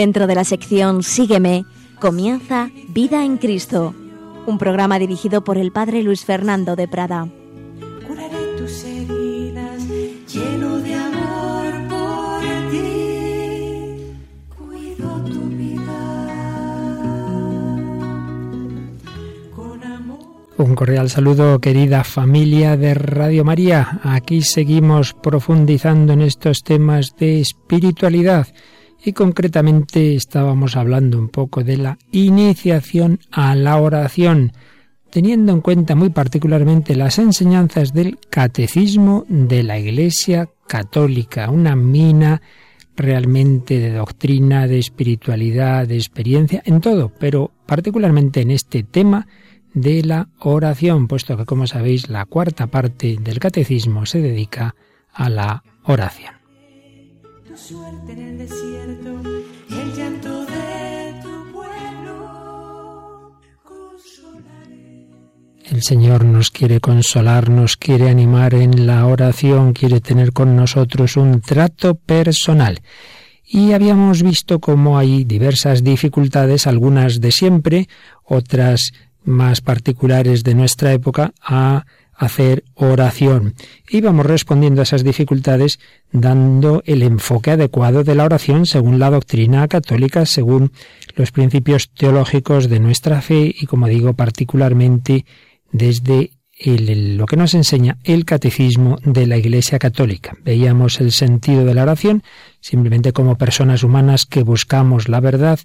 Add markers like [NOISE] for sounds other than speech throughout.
Dentro de la sección Sígueme, comienza Vida en Cristo, un programa dirigido por el Padre Luis Fernando de Prada. Curaré tus heridas, lleno de amor por ti. Cuido tu vida con amor. Un cordial saludo, querida familia de Radio María. Aquí seguimos profundizando en estos temas de espiritualidad y concretamente estábamos hablando un poco de la iniciación a la oración, teniendo en cuenta muy particularmente las enseñanzas del catecismo de la Iglesia Católica, una mina realmente de doctrina, de espiritualidad, de experiencia, en todo, pero particularmente en este tema de la oración, puesto que, como sabéis, la cuarta parte del catecismo se dedica a la oración. En el desierto, el llanto de tu pueblo. Consolaré. El Señor nos quiere consolar, nos quiere animar en la oración, quiere tener con nosotros un trato personal. Y habíamos visto cómo hay diversas dificultades, algunas de siempre, otras más particulares de nuestra época, a hacer oración. Íbamos respondiendo a esas dificultades dando el enfoque adecuado de la oración según la doctrina católica, según los principios teológicos de nuestra fe y, como digo, particularmente desde el- lo que nos enseña el catecismo de la Iglesia Católica. Veíamos el sentido de la oración simplemente como personas humanas que buscamos la verdad,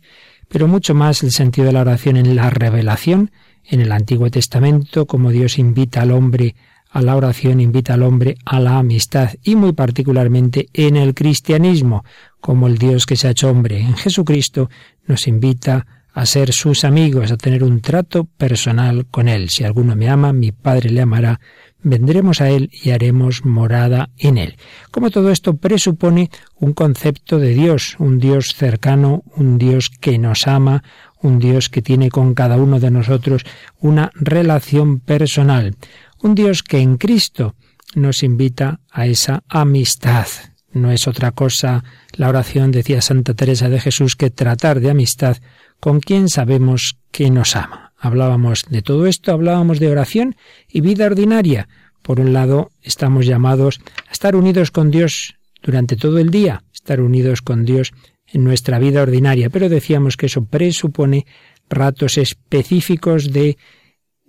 pero mucho más el sentido de la oración en la revelación, en el Antiguo Testamento, como Dios invita al hombre a la oración, invita al hombre a la amistad y muy particularmente en el cristianismo, como el Dios que se ha hecho hombre en Jesucristo nos invita a ser sus amigos, a tener un trato personal con Él. Si alguno me ama, mi Padre le amará, vendremos a Él y haremos morada en Él. Como todo esto presupone un concepto de Dios, un Dios cercano, un Dios que nos ama, un Dios que tiene con cada uno de nosotros una relación personal, un Dios que en Cristo nos invita a esa amistad. No es otra cosa la oración, decía Santa Teresa de Jesús, que tratar de amistad con quien sabemos que nos ama. Hablábamos de todo esto, hablábamos de oración y vida ordinaria. Por un lado, estamos llamados a estar unidos con Dios durante todo el día, estar unidos con Dios en nuestra vida ordinaria, pero decíamos que eso presupone ratos específicos de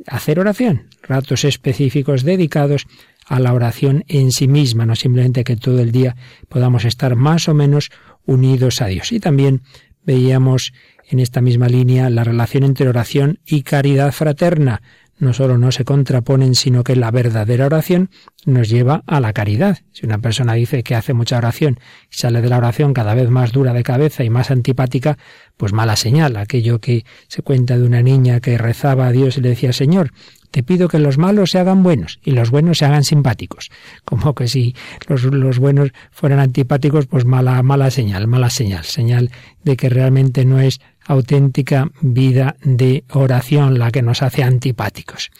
hacer oración, ratos específicos dedicados a la oración en sí misma, no simplemente que todo el día podamos estar más o menos unidos a Dios. Y también veíamos en esta misma línea la relación entre oración y caridad fraterna. No solo no se contraponen, sino que la verdadera oración nos lleva a la caridad. Si una persona dice que hace mucha oración y sale de la oración cada vez más dura de cabeza y más antipática, pues mala señal. Aquello que se cuenta de una niña que rezaba a Dios y le decía, Señor, te pido que los malos se hagan buenos y los buenos se hagan simpáticos. [LAUGHS] Como que si los, los buenos fueran antipáticos, pues mala, mala señal, mala señal, señal de que realmente no es auténtica vida de oración la que nos hace antipáticos.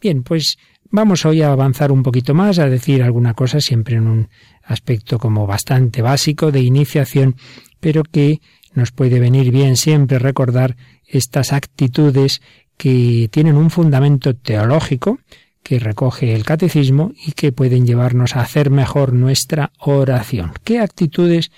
Bien, pues vamos hoy a avanzar un poquito más, a decir alguna cosa siempre en un aspecto como bastante básico de iniciación, pero que nos puede venir bien siempre recordar estas actitudes que tienen un fundamento teológico que recoge el catecismo y que pueden llevarnos a hacer mejor nuestra oración. ¿Qué actitudes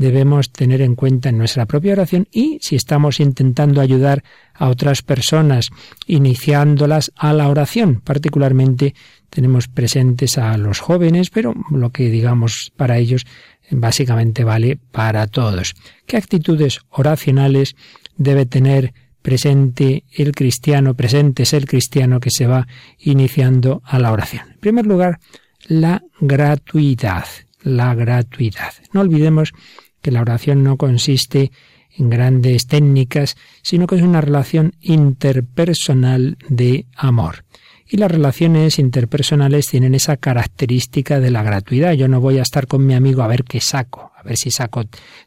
debemos tener en cuenta en nuestra propia oración y si estamos intentando ayudar a otras personas, iniciándolas a la oración. Particularmente tenemos presentes a los jóvenes, pero lo que digamos para ellos básicamente vale para todos. ¿Qué actitudes oracionales debe tener presente el cristiano, presente es el cristiano que se va iniciando a la oración? En primer lugar, la gratuidad, la gratuidad. No olvidemos que la oración no consiste en grandes técnicas, sino que es una relación interpersonal de amor. Y las relaciones interpersonales tienen esa característica de la gratuidad. Yo no voy a estar con mi amigo a ver qué saco, a ver si saco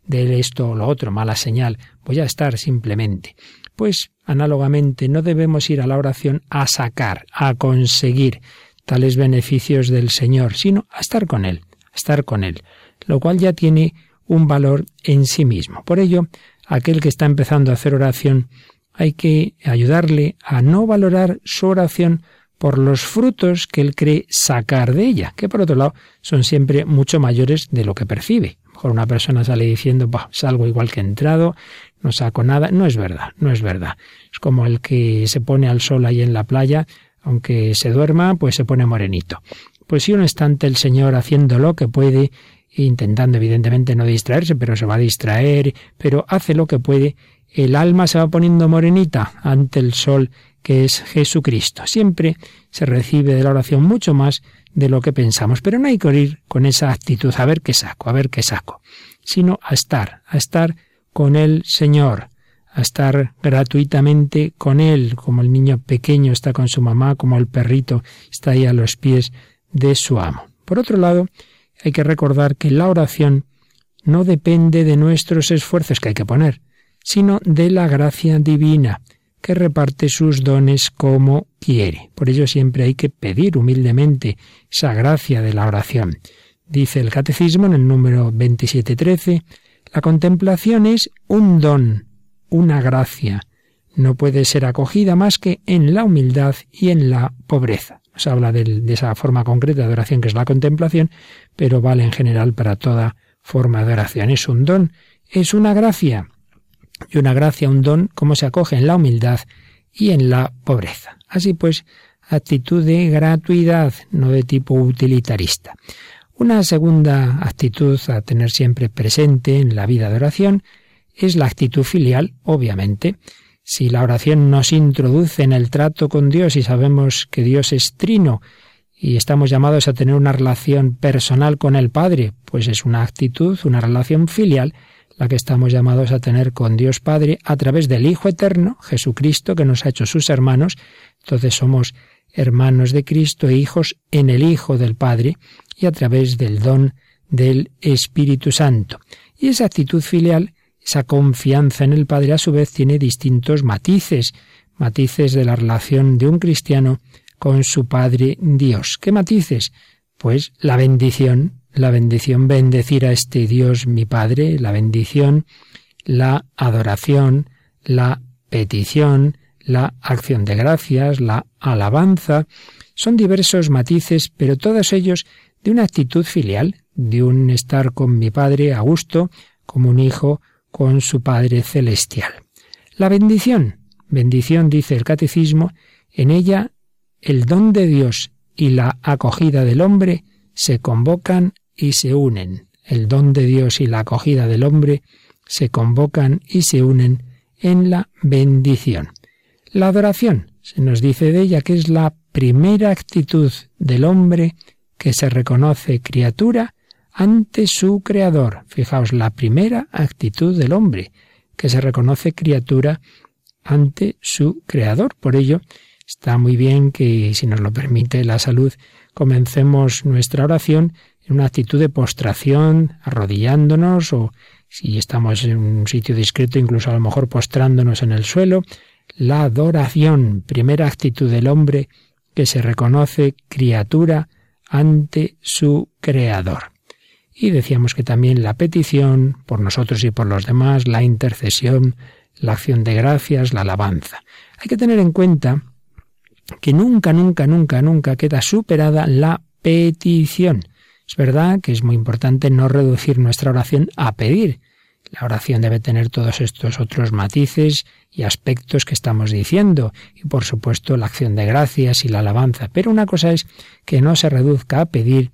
de esto o lo otro, mala señal. Voy a estar simplemente. Pues análogamente no debemos ir a la oración a sacar, a conseguir tales beneficios del Señor, sino a estar con Él, a estar con Él, lo cual ya tiene un valor en sí mismo. Por ello, aquel que está empezando a hacer oración, hay que ayudarle a no valorar su oración por los frutos que él cree sacar de ella, que por otro lado son siempre mucho mayores de lo que percibe. mejor una persona sale diciendo, bah, salgo igual que he entrado, no saco nada. No es verdad, no es verdad. Es como el que se pone al sol ahí en la playa, aunque se duerma, pues se pone morenito. Pues si uno está ante el Señor haciendo lo que puede, intentando evidentemente no distraerse, pero se va a distraer, pero hace lo que puede, el alma se va poniendo morenita ante el sol que es Jesucristo. Siempre se recibe de la oración mucho más de lo que pensamos, pero no hay que ir con esa actitud a ver qué saco, a ver qué saco, sino a estar, a estar con el Señor, a estar gratuitamente con Él, como el niño pequeño está con su mamá, como el perrito está ahí a los pies de su amo. Por otro lado, hay que recordar que la oración no depende de nuestros esfuerzos que hay que poner, sino de la gracia divina que reparte sus dones como quiere. Por ello siempre hay que pedir humildemente esa gracia de la oración. Dice el Catecismo en el número 2713, la contemplación es un don, una gracia. No puede ser acogida más que en la humildad y en la pobreza. Nos habla de, de esa forma concreta de oración que es la contemplación, pero vale en general para toda forma de oración. Es un don, es una gracia y una gracia, un don, como se acoge en la humildad y en la pobreza. Así pues, actitud de gratuidad, no de tipo utilitarista. Una segunda actitud a tener siempre presente en la vida de oración es la actitud filial, obviamente. Si la oración nos introduce en el trato con Dios y sabemos que Dios es trino y estamos llamados a tener una relación personal con el Padre, pues es una actitud, una relación filial la que estamos llamados a tener con Dios Padre a través del Hijo Eterno, Jesucristo, que nos ha hecho sus hermanos. Entonces somos hermanos de Cristo e hijos en el Hijo del Padre y a través del don del Espíritu Santo. Y esa actitud filial, esa confianza en el Padre, a su vez tiene distintos matices, matices de la relación de un cristiano con su Padre Dios. ¿Qué matices? Pues la bendición la bendición, bendecir a este Dios mi Padre, la bendición, la adoración, la petición, la acción de gracias, la alabanza, son diversos matices, pero todos ellos de una actitud filial, de un estar con mi Padre a gusto, como un hijo con su Padre celestial. La bendición, bendición dice el catecismo, en ella el don de Dios y la acogida del hombre se convocan y se unen. El don de Dios y la acogida del hombre se convocan y se unen en la bendición. La adoración, se nos dice de ella que es la primera actitud del hombre que se reconoce criatura ante su Creador. Fijaos, la primera actitud del hombre que se reconoce criatura ante su Creador. Por ello, está muy bien que, si nos lo permite la salud, comencemos nuestra oración en una actitud de postración, arrodillándonos o si estamos en un sitio discreto, incluso a lo mejor postrándonos en el suelo. La adoración, primera actitud del hombre que se reconoce criatura ante su Creador. Y decíamos que también la petición por nosotros y por los demás, la intercesión, la acción de gracias, la alabanza. Hay que tener en cuenta que nunca, nunca, nunca, nunca queda superada la petición. Es verdad que es muy importante no reducir nuestra oración a pedir. La oración debe tener todos estos otros matices y aspectos que estamos diciendo, y por supuesto la acción de gracias y la alabanza. Pero una cosa es que no se reduzca a pedir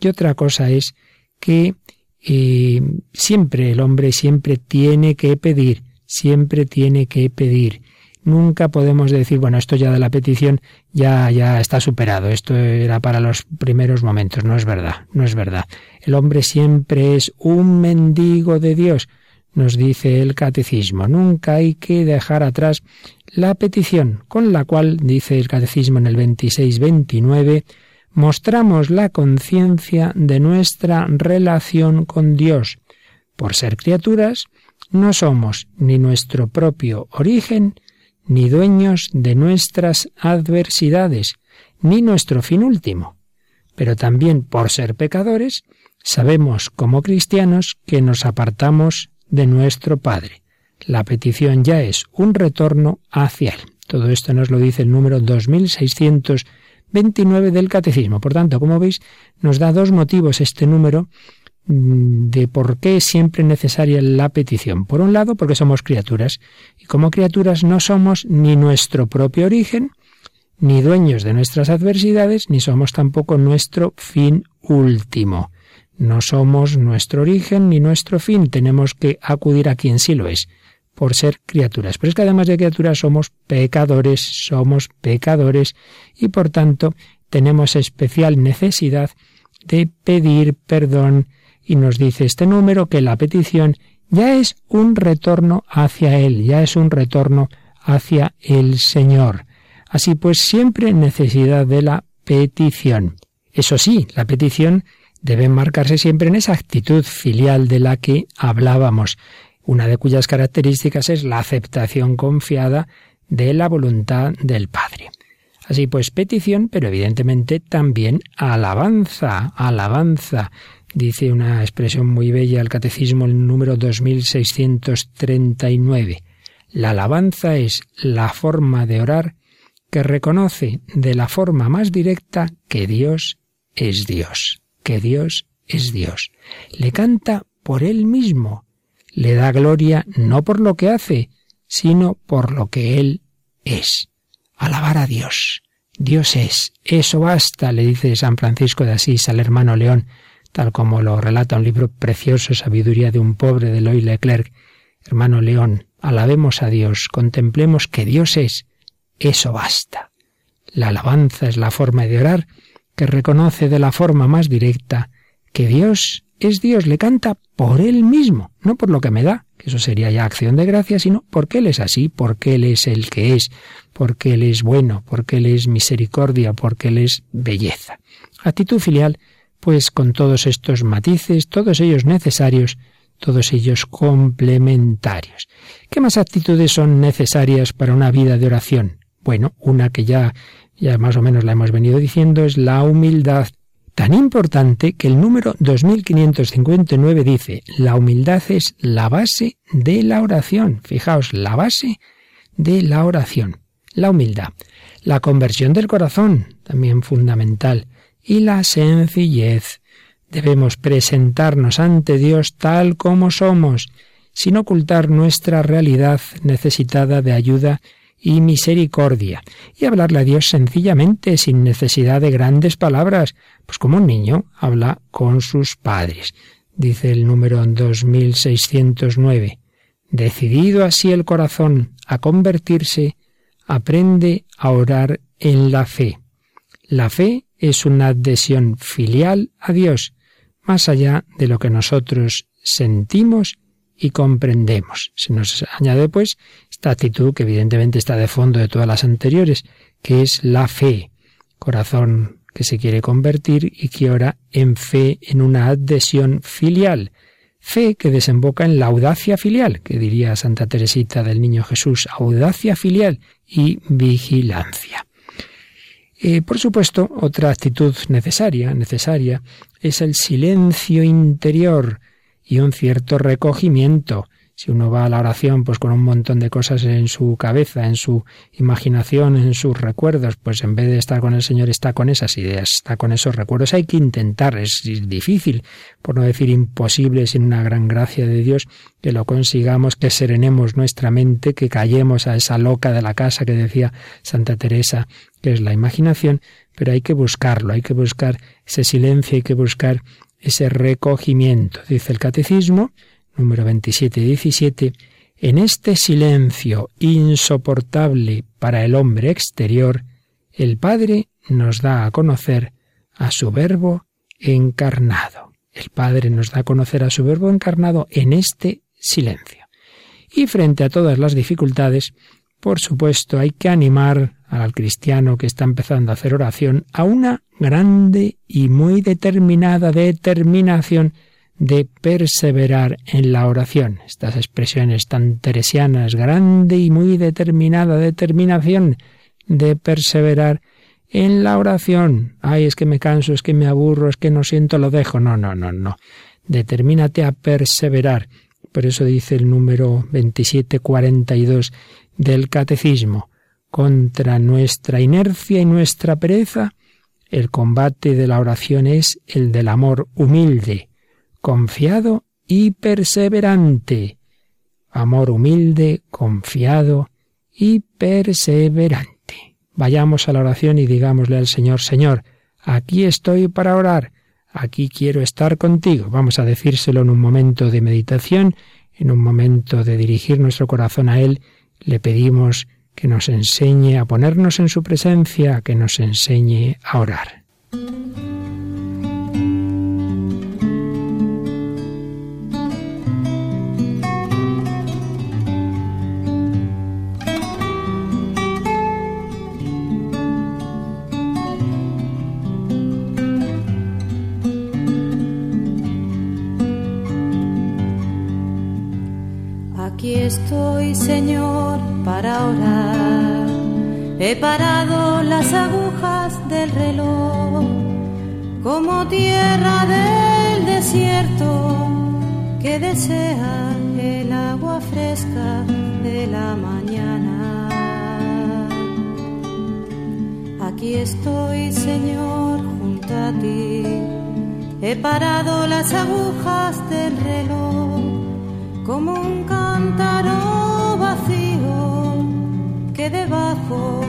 y otra cosa es que eh, siempre el hombre siempre tiene que pedir, siempre tiene que pedir. Nunca podemos decir, bueno, esto ya de la petición ya, ya está superado, esto era para los primeros momentos. No es verdad, no es verdad. El hombre siempre es un mendigo de Dios. nos dice el catecismo. Nunca hay que dejar atrás la petición, con la cual, dice el catecismo en el 26-29, mostramos la conciencia de nuestra relación con Dios. Por ser criaturas, no somos ni nuestro propio origen, ni dueños de nuestras adversidades, ni nuestro fin último. Pero también por ser pecadores, sabemos como cristianos que nos apartamos de nuestro Padre. La petición ya es un retorno hacia Él. Todo esto nos lo dice el número 2629 del Catecismo. Por tanto, como veis, nos da dos motivos este número de por qué es siempre necesaria la petición. Por un lado, porque somos criaturas, y como criaturas no somos ni nuestro propio origen, ni dueños de nuestras adversidades, ni somos tampoco nuestro fin último. No somos nuestro origen ni nuestro fin, tenemos que acudir a quien sí lo es, por ser criaturas. Pero es que además de criaturas somos pecadores, somos pecadores y por tanto tenemos especial necesidad de pedir perdón y nos dice este número que la petición ya es un retorno hacia Él, ya es un retorno hacia el Señor. Así pues, siempre necesidad de la petición. Eso sí, la petición debe marcarse siempre en esa actitud filial de la que hablábamos, una de cuyas características es la aceptación confiada de la voluntad del Padre. Así pues, petición, pero evidentemente también alabanza, alabanza. Dice una expresión muy bella el Catecismo, el número 2639. La alabanza es la forma de orar que reconoce de la forma más directa que Dios es Dios que Dios es Dios. Le canta por Él mismo. Le da gloria no por lo que hace, sino por lo que Él es. Alabar a Dios. Dios es. Eso basta, le dice San Francisco de Asís al hermano León, tal como lo relata un libro precioso, Sabiduría de un pobre de Loy Leclerc. Hermano León, alabemos a Dios, contemplemos que Dios es. Eso basta. La alabanza es la forma de orar que reconoce de la forma más directa que Dios es Dios, le canta por Él mismo, no por lo que me da, que eso sería ya acción de gracia, sino porque Él es así, porque Él es el que es, porque Él es bueno, porque Él es misericordia, porque Él es belleza. Actitud filial, pues con todos estos matices, todos ellos necesarios, todos ellos complementarios. ¿Qué más actitudes son necesarias para una vida de oración? Bueno, una que ya ya más o menos la hemos venido diciendo, es la humildad, tan importante que el número 2559 dice, la humildad es la base de la oración. Fijaos, la base de la oración. La humildad. La conversión del corazón, también fundamental. Y la sencillez. Debemos presentarnos ante Dios tal como somos, sin ocultar nuestra realidad necesitada de ayuda y misericordia, y hablarle a Dios sencillamente, sin necesidad de grandes palabras, pues como un niño habla con sus padres. Dice el número 2609. Decidido así el corazón a convertirse, aprende a orar en la fe. La fe es una adhesión filial a Dios, más allá de lo que nosotros sentimos y comprendemos. Se nos añade, pues, esta actitud que evidentemente está de fondo de todas las anteriores, que es la fe, corazón que se quiere convertir y que ora en fe, en una adhesión filial, fe que desemboca en la audacia filial, que diría Santa Teresita del Niño Jesús, audacia filial y vigilancia. Eh, por supuesto, otra actitud necesaria, necesaria, es el silencio interior y un cierto recogimiento, si uno va a la oración pues con un montón de cosas en su cabeza, en su imaginación, en sus recuerdos, pues en vez de estar con el Señor está con esas ideas, está con esos recuerdos. Hay que intentar, es difícil, por no decir imposible, sin una gran gracia de Dios, que lo consigamos, que serenemos nuestra mente, que callemos a esa loca de la casa que decía Santa Teresa, que es la imaginación, pero hay que buscarlo, hay que buscar ese silencio, hay que buscar ese recogimiento. Dice el catecismo, número 27 y 17, en este silencio insoportable para el hombre exterior, el Padre nos da a conocer a su Verbo encarnado. El Padre nos da a conocer a su Verbo encarnado en este silencio. Y frente a todas las dificultades, por supuesto, hay que animar al cristiano que está empezando a hacer oración a una grande y muy determinada determinación de perseverar en la oración. Estas expresiones tan teresianas, grande y muy determinada determinación de perseverar en la oración. Ay, es que me canso, es que me aburro, es que no siento, lo dejo. No, no, no, no. Determínate a perseverar. Por eso dice el número 2742 del Catecismo. Contra nuestra inercia y nuestra pereza, el combate de la oración es el del amor humilde, confiado y perseverante. Amor humilde, confiado y perseverante. Vayamos a la oración y digámosle al Señor, Señor, aquí estoy para orar, aquí quiero estar contigo. Vamos a decírselo en un momento de meditación, en un momento de dirigir nuestro corazón a Él, le pedimos que nos enseñe a ponernos en su presencia, que nos enseñe a orar. Estoy, Señor, para orar. He parado las agujas del reloj como tierra del desierto que desea el agua fresca de la mañana. Aquí estoy, Señor, junto a ti. He parado las agujas del reloj como un cántaro vacío que debajo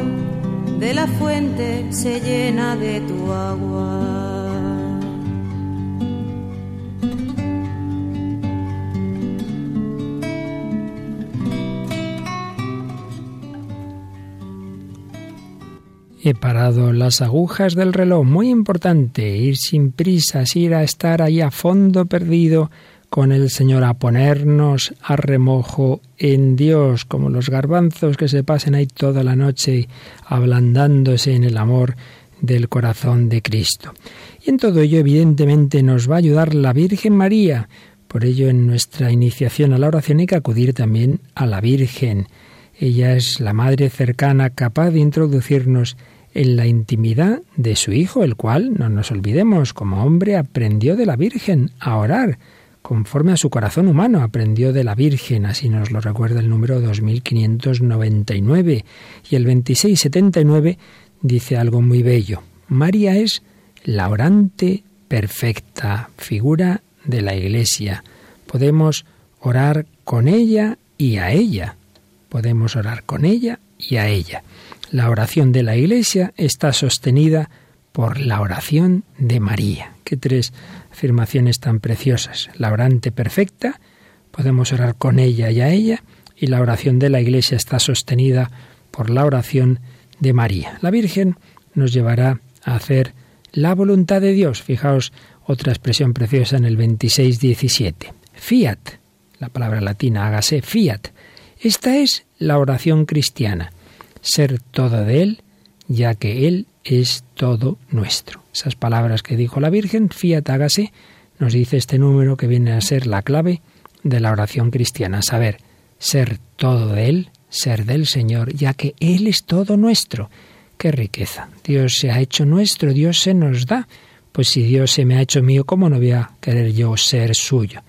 de la fuente se llena de tu agua. He parado las agujas del reloj, muy importante, ir sin prisas, ir a estar ahí a fondo perdido con el Señor, a ponernos a remojo en Dios, como los garbanzos que se pasen ahí toda la noche ablandándose en el amor del corazón de Cristo. Y en todo ello, evidentemente, nos va a ayudar la Virgen María. Por ello, en nuestra iniciación a la oración hay que acudir también a la Virgen. Ella es la madre cercana capaz de introducirnos en la intimidad de su Hijo, el cual, no nos olvidemos, como hombre aprendió de la Virgen a orar conforme a su corazón humano. Aprendió de la Virgen, así nos lo recuerda el número 2599. Y el 2679 dice algo muy bello. María es la orante perfecta, figura de la Iglesia. Podemos orar con ella y a ella. Podemos orar con ella y a ella. La oración de la Iglesia está sostenida por la oración de María. Qué tres afirmaciones tan preciosas. La orante perfecta, podemos orar con ella y a ella, y la oración de la Iglesia está sostenida por la oración de María. La Virgen nos llevará a hacer la voluntad de Dios. Fijaos otra expresión preciosa en el 26-17. Fiat, la palabra latina, hágase fiat. Esta es la oración cristiana, ser todo de Él, ya que Él es todo nuestro. Esas palabras que dijo la Virgen, fiat hágase, nos dice este número que viene a ser la clave de la oración cristiana, saber ser todo de Él, ser del Señor, ya que Él es todo nuestro. ¡Qué riqueza! Dios se ha hecho nuestro, Dios se nos da. Pues si Dios se me ha hecho mío, ¿cómo no voy a querer yo ser suyo?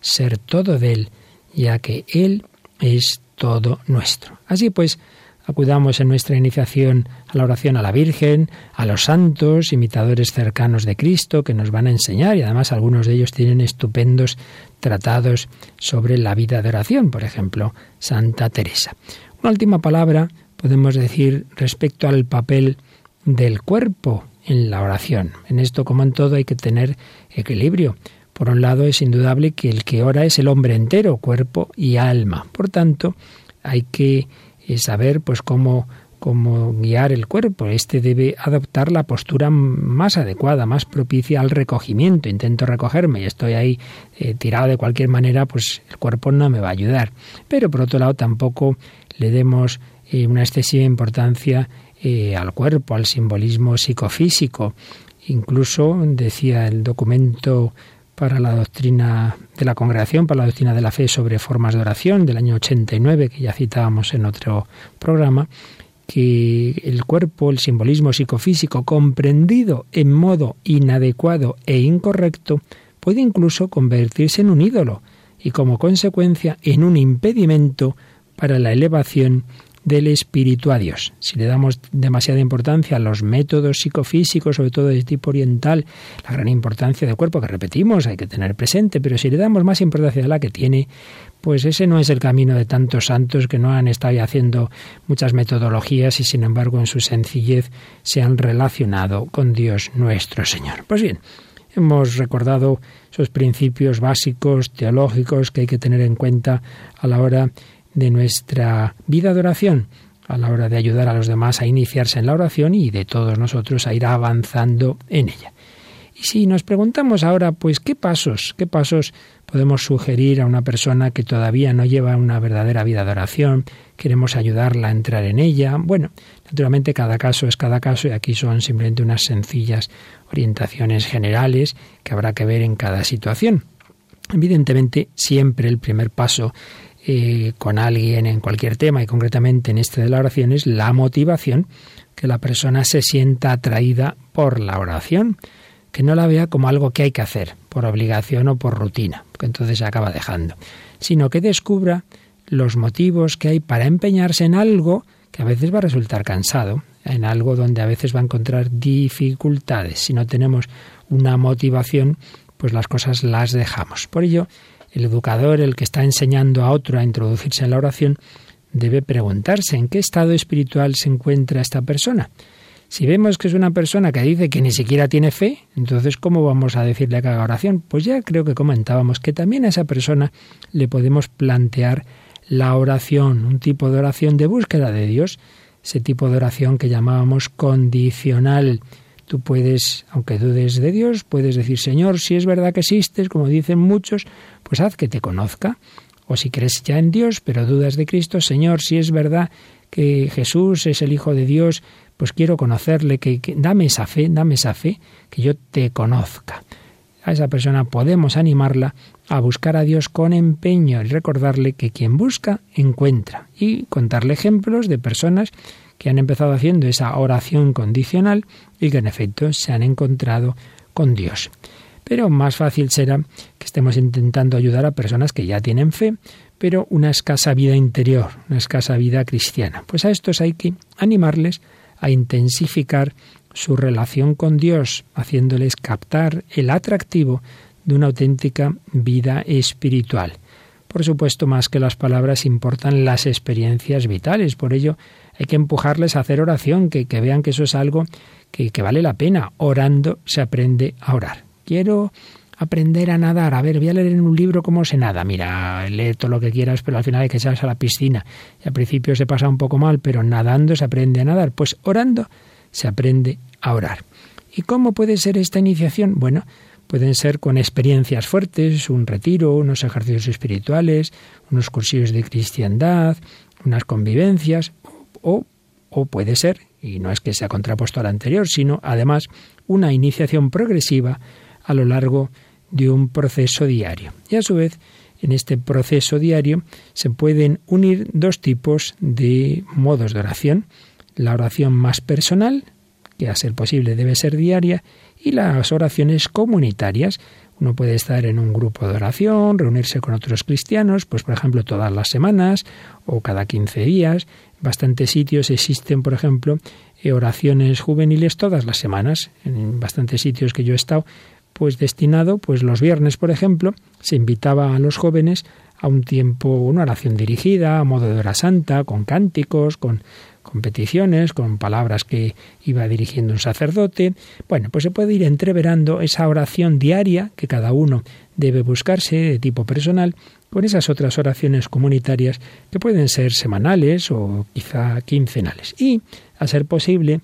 Ser todo de Él, ya que Él es todo nuestro. Así pues, acudamos en nuestra iniciación a la oración a la Virgen, a los santos, imitadores cercanos de Cristo, que nos van a enseñar, y además algunos de ellos tienen estupendos tratados sobre la vida de oración, por ejemplo, Santa Teresa. Una última palabra podemos decir respecto al papel del cuerpo en la oración. En esto, como en todo, hay que tener equilibrio. Por un lado, es indudable que el que ora es el hombre entero, cuerpo y alma. Por tanto, hay que saber pues cómo cómo guiar el cuerpo. Este debe adoptar la postura más adecuada, más propicia al recogimiento. Intento recogerme y estoy ahí eh, tirado de cualquier manera, pues el cuerpo no me va a ayudar. Pero por otro lado tampoco le demos eh, una excesiva importancia eh, al cuerpo, al simbolismo psicofísico. Incluso decía el documento para la doctrina de la congregación, para la doctrina de la fe sobre formas de oración del año 89, que ya citábamos en otro programa, que el cuerpo, el simbolismo psicofísico comprendido en modo inadecuado e incorrecto, puede incluso convertirse en un ídolo y como consecuencia en un impedimento para la elevación del espíritu a Dios. Si le damos demasiada importancia a los métodos psicofísicos, sobre todo de tipo oriental, la gran importancia del cuerpo que repetimos, hay que tener presente, pero si le damos más importancia a la que tiene, pues ese no es el camino de tantos santos que no han estado haciendo muchas metodologías y sin embargo en su sencillez se han relacionado con Dios nuestro Señor. Pues bien, hemos recordado esos principios básicos teológicos que hay que tener en cuenta a la hora de nuestra vida de oración, a la hora de ayudar a los demás a iniciarse en la oración y de todos nosotros a ir avanzando en ella. Y si nos preguntamos ahora, pues, ¿qué pasos, qué pasos podemos sugerir a una persona que todavía no lleva una verdadera vida de oración? Queremos ayudarla a entrar en ella. Bueno, naturalmente cada caso es cada caso y aquí son simplemente unas sencillas orientaciones generales que habrá que ver en cada situación. Evidentemente, siempre el primer paso eh, con alguien en cualquier tema y concretamente en este de la oración es la motivación, que la persona se sienta atraída por la oración, que no la vea como algo que hay que hacer, por obligación o por rutina, que entonces se acaba dejando, sino que descubra los motivos que hay para empeñarse en algo que a veces va a resultar cansado, en algo donde a veces va a encontrar dificultades. Si no tenemos una motivación, pues las cosas las dejamos. Por ello, el educador, el que está enseñando a otro a introducirse en la oración, debe preguntarse en qué estado espiritual se encuentra esta persona. Si vemos que es una persona que dice que ni siquiera tiene fe, entonces ¿cómo vamos a decirle que haga oración? Pues ya creo que comentábamos que también a esa persona le podemos plantear la oración, un tipo de oración de búsqueda de Dios, ese tipo de oración que llamábamos condicional, Tú puedes, aunque dudes de Dios, puedes decir, Señor, si es verdad que existes, como dicen muchos, pues haz que te conozca. O si crees ya en Dios, pero dudas de Cristo, Señor, si es verdad que Jesús es el Hijo de Dios, pues quiero conocerle, que, dame esa fe, dame esa fe, que yo te conozca. A esa persona podemos animarla a buscar a Dios con empeño y recordarle que quien busca, encuentra. Y contarle ejemplos de personas que han empezado haciendo esa oración condicional y que en efecto se han encontrado con Dios. Pero más fácil será que estemos intentando ayudar a personas que ya tienen fe, pero una escasa vida interior, una escasa vida cristiana. Pues a estos hay que animarles a intensificar su relación con Dios, haciéndoles captar el atractivo de una auténtica vida espiritual. Por supuesto, más que las palabras importan las experiencias vitales. Por ello, hay que empujarles a hacer oración, que, vean que eso es algo que, que vale la pena. Orando se aprende a orar. Quiero aprender a nadar. A ver, voy a leer en un libro cómo se nada. Mira, lee todo lo que quieras, pero al final hay que echarse a la piscina. Y al principio se pasa un poco mal, pero nadando se aprende a nadar. Pues orando se aprende a orar. ¿Y cómo puede ser esta iniciación? Bueno, Pueden ser con experiencias fuertes, un retiro, unos ejercicios espirituales, unos cursillos de cristiandad, unas convivencias, o, puede ser, y no es que sea contrapuesto al anterior, sino además una iniciación progresiva a lo largo de un proceso diario. Y a su vez, en este proceso diario se pueden unir dos tipos de modos de oración. La oración más personal, que a ser posible debe ser diaria, y las oraciones comunitarias. Uno puede estar en un grupo de oración, reunirse con otros cristianos, pues por ejemplo todas las semanas o cada 15 días. En bastantes sitios existen, por ejemplo, eh, oraciones juveniles todas las semanas. En bastantes sitios que yo he estado, pues destinado, pues los viernes, por ejemplo, se invitaba a los jóvenes a un tiempo, una oración dirigida, a modo de hora santa, con cánticos, con competiciones, con palabras que iba dirigiendo un sacerdote. Bueno, pues se puede ir entreverando esa oración diaria que cada uno debe buscarse de tipo personal con esas otras oraciones comunitarias que pueden ser semanales o quizá quincenales. Y, a ser posible,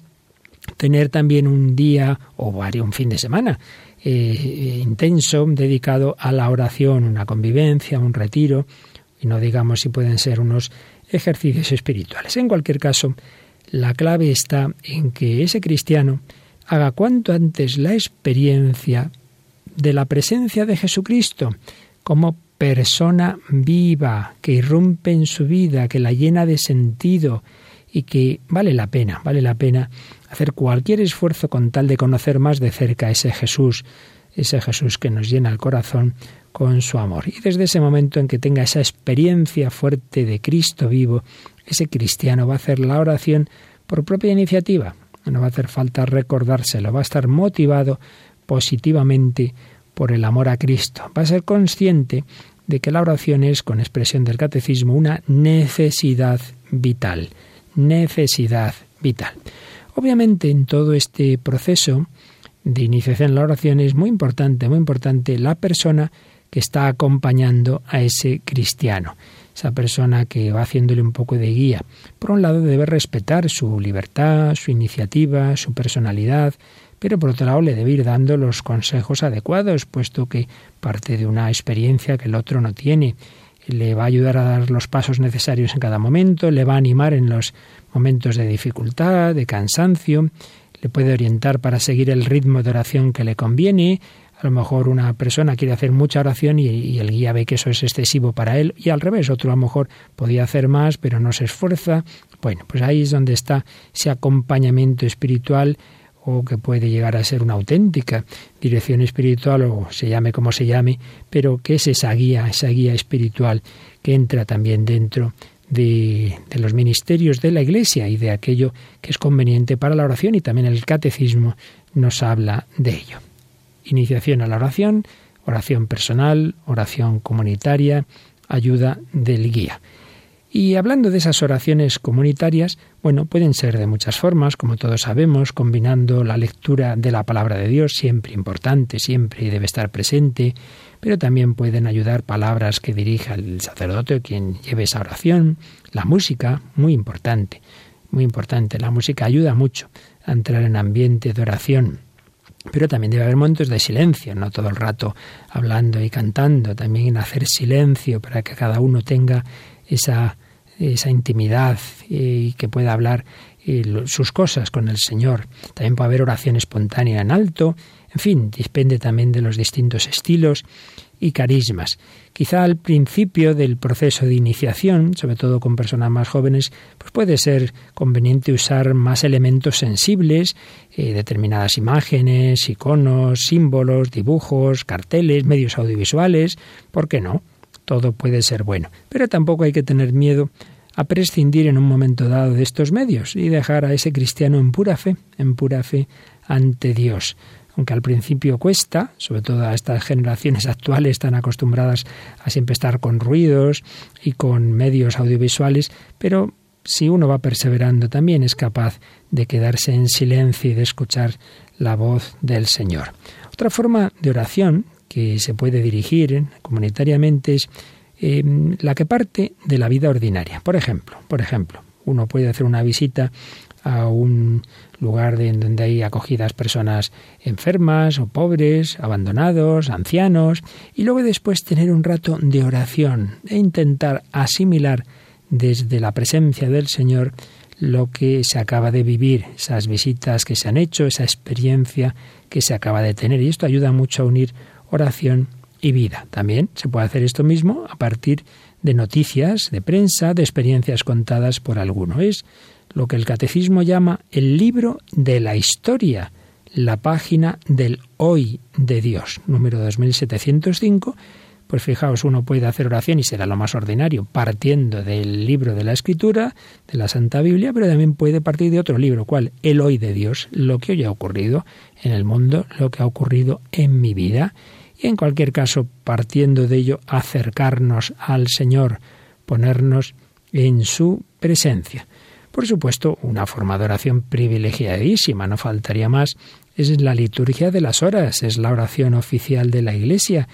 tener también un día o varios, un fin de semana eh, intenso dedicado a la oración, una convivencia, un retiro, y no digamos si pueden ser unos ejercicios espirituales. En cualquier caso, la clave está en que ese cristiano haga cuanto antes la experiencia de la presencia de Jesucristo como persona viva que irrumpe en su vida, que la llena de sentido y que vale la pena, vale la pena hacer cualquier esfuerzo con tal de conocer más de cerca a ese Jesús, ese Jesús que nos llena el corazón con su amor. Y desde ese momento en que tenga esa experiencia fuerte de Cristo vivo, ese cristiano va a hacer la oración por propia iniciativa. No va a hacer falta recordárselo, va a estar motivado positivamente por el amor a Cristo. Va a ser consciente de que la oración es, con expresión del catecismo, una necesidad vital. Necesidad vital. Obviamente en todo este proceso de iniciación en la oración es muy importante, muy importante la persona que está acompañando a ese cristiano, esa persona que va haciéndole un poco de guía. Por un lado debe respetar su libertad, su iniciativa, su personalidad, pero por otro lado le debe ir dando los consejos adecuados, puesto que parte de una experiencia que el otro no tiene. Le va a ayudar a dar los pasos necesarios en cada momento, le va a animar en los momentos de dificultad, de cansancio, le puede orientar para seguir el ritmo de oración que le conviene. A lo mejor una persona quiere hacer mucha oración y, el guía ve que eso es excesivo para él y al revés, otro a lo mejor podía hacer más pero no se esfuerza. Bueno, pues ahí es donde está ese acompañamiento espiritual o que puede llegar a ser una auténtica dirección espiritual o se llame como se llame, pero que es esa guía, esa guía espiritual que entra también dentro de, los ministerios de la Iglesia y de aquello que es conveniente para la oración y también el catecismo nos habla de ello. Iniciación a la oración, oración personal, oración comunitaria, ayuda del guía. Y hablando de esas oraciones comunitarias, bueno, pueden ser de muchas formas, como todos sabemos, combinando la lectura de la palabra de Dios, siempre importante, siempre debe estar presente, pero también pueden ayudar palabras que dirija el sacerdote o quien lleve esa oración, la música, muy importante, muy importante, la música ayuda mucho a entrar en ambiente de oración. Pero también debe haber momentos de silencio, no todo el rato hablando y cantando, también hacer silencio para que cada uno tenga esa, esa intimidad y que pueda hablar sus cosas con el Señor. También puede haber oración espontánea en alto. En fin, depende también de los distintos estilos y carismas. Quizá al principio del proceso de iniciación, sobre todo con personas más jóvenes, pues puede ser conveniente usar más elementos sensibles, eh, determinadas imágenes, iconos, símbolos, dibujos, carteles, medios audiovisuales, ¿por qué no? Todo puede ser bueno. Pero tampoco hay que tener miedo a prescindir en un momento dado de estos medios y dejar a ese cristiano en pura fe, en pura fe ante Dios. Aunque al principio cuesta, sobre todo a estas generaciones actuales tan acostumbradas a siempre estar con ruidos y con medios audiovisuales, pero si uno va perseverando también es capaz de quedarse en silencio y de escuchar la voz del Señor. Otra forma de oración que se puede dirigir comunitariamente es eh, la que parte de la vida ordinaria. Por ejemplo, por ejemplo, uno puede hacer una visita a un lugar de, donde hay acogidas personas enfermas o pobres, abandonados, ancianos, y luego después tener un rato de oración e intentar asimilar desde la presencia del Señor lo que se acaba de vivir, esas visitas que se han hecho, esa experiencia que se acaba de tener. Y esto ayuda mucho a unir oración y vida. También se puede hacer esto mismo a partir de noticias, de prensa, de experiencias contadas por alguno. Es lo que el catecismo llama el libro de la historia, la página del hoy de Dios, número 2705. Pues fijaos, uno puede hacer oración y será lo más ordinario, partiendo del libro de la Escritura, de la Santa Biblia, pero también puede partir de otro libro, ¿cuál? El hoy de Dios, lo que hoy ha ocurrido en el mundo, lo que ha ocurrido en mi vida y en cualquier caso, partiendo de ello, acercarnos al Señor, ponernos en su presencia. Por supuesto, una forma de oración privilegiadísima, no faltaría más, es la liturgia de las horas, es la oración oficial de la Iglesia.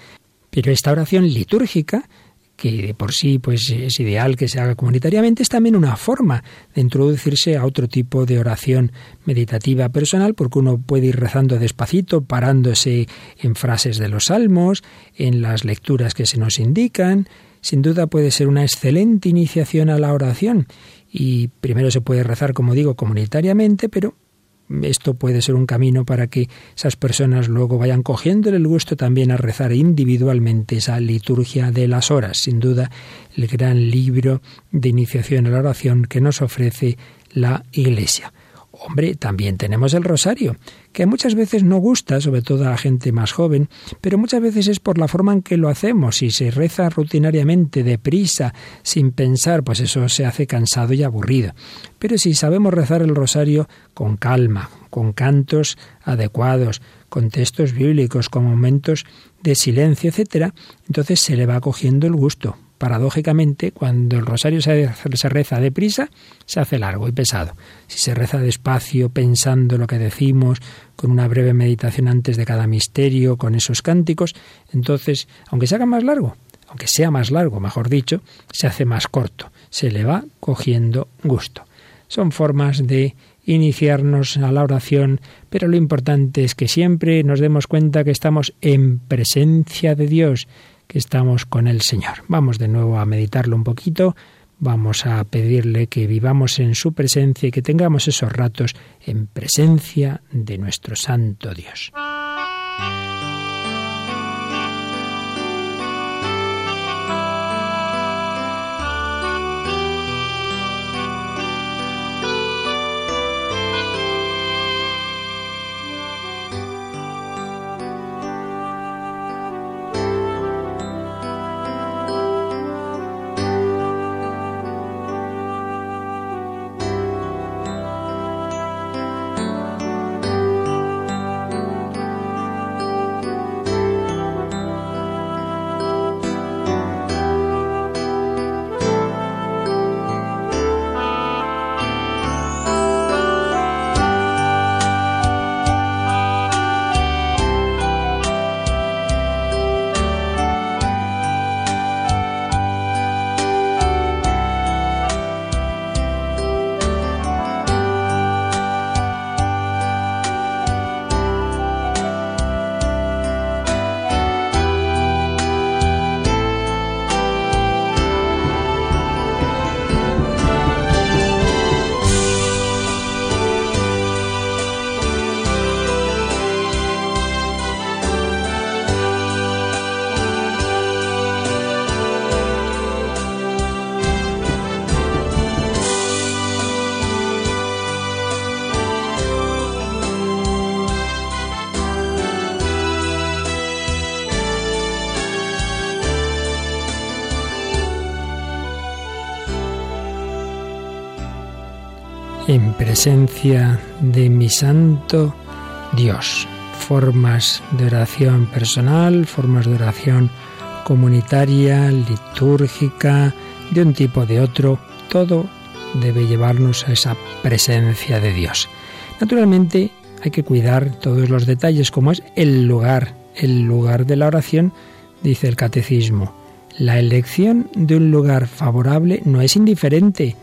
Pero esta oración litúrgica que de por sí pues es ideal que se haga comunitariamente, es también una forma de introducirse a otro tipo de oración meditativa personal, porque uno puede ir rezando despacito, parándose en frases de los salmos, en las lecturas que se nos indican. Sin duda puede ser una excelente iniciación a la oración. Y primero se puede rezar, como digo, comunitariamente, pero esto puede ser un camino para que esas personas luego vayan cogiéndole el gusto también a rezar individualmente esa liturgia de las horas. Sin duda, el gran libro de iniciación a la oración que nos ofrece la Iglesia. Hombre, también tenemos el rosario, que muchas veces no gusta, sobre todo a la gente más joven, pero muchas veces es por la forma en que lo hacemos. Si se reza rutinariamente, deprisa, sin pensar, pues eso se hace cansado y aburrido. Pero si sabemos rezar el rosario con calma, con cantos adecuados, con textos bíblicos, con momentos de silencio, etcétera, entonces se le va cogiendo el gusto paradójicamente, cuando el rosario se, reza deprisa, se hace largo y pesado. Si se reza despacio, pensando lo que decimos, con una breve meditación antes de cada misterio, con esos cánticos, entonces, aunque se haga más largo, aunque sea más largo, mejor dicho, se hace más corto, se le va cogiendo gusto. Son formas de iniciarnos a la oración, pero lo importante es que siempre nos demos cuenta que estamos en presencia de Dios, que estamos con el Señor. Vamos de nuevo a meditarlo un poquito, vamos a pedirle que vivamos en su presencia y que tengamos esos ratos en presencia de nuestro Santo Dios. Presencia de mi santo Dios. Formas de oración personal, formas de oración comunitaria, litúrgica, de un tipo o de otro, todo debe llevarnos a esa presencia de Dios. Naturalmente hay que cuidar todos los detalles, como es el lugar, el lugar de la oración, dice el catecismo. La elección de un lugar favorable no es indiferente,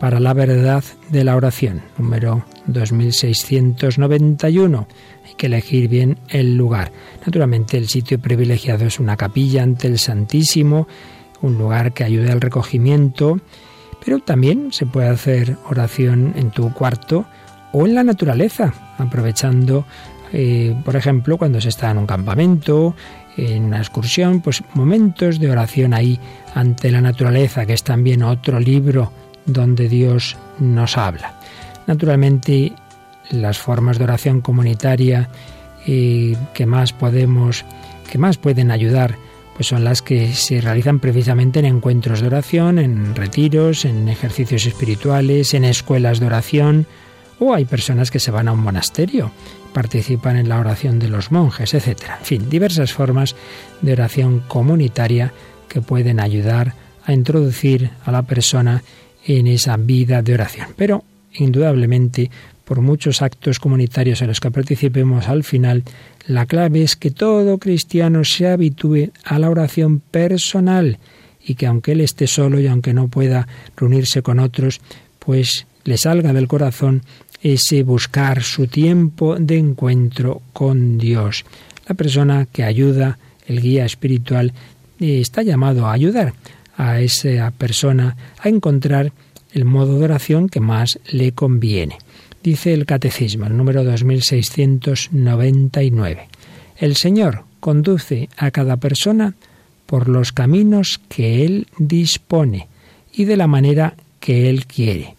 para la verdad de la oración, número 2691. Hay que elegir bien el lugar. Naturalmente el sitio privilegiado es una capilla ante el Santísimo, un lugar que ayude al recogimiento, pero también se puede hacer oración en tu cuarto o en la naturaleza, aprovechando, eh, por ejemplo, cuando se está en un campamento, en una excursión, pues momentos de oración ahí ante la naturaleza, que es también otro libro donde Dios nos habla. Naturalmente, las formas de oración comunitaria eh, que más podemos, que más pueden ayudar, pues son las que se realizan precisamente en encuentros de oración, en retiros, en ejercicios espirituales, en escuelas de oración, o hay personas que se van a un monasterio, participan en la oración de los monjes, etc. En fin, diversas formas de oración comunitaria que pueden ayudar a introducir a la persona en esa vida de oración. Pero, indudablemente, por muchos actos comunitarios en los que participemos al final, la clave es que todo cristiano se habitúe a la oración personal y que aunque él esté solo y aunque no pueda reunirse con otros, pues le salga del corazón ese buscar su tiempo de encuentro con Dios. La persona que ayuda, el guía espiritual, eh, está llamado a ayudar a esa persona a encontrar el modo de oración que más le conviene. Dice el Catecismo, el número 2699. El Señor conduce a cada persona por los caminos que Él dispone y de la manera que Él quiere.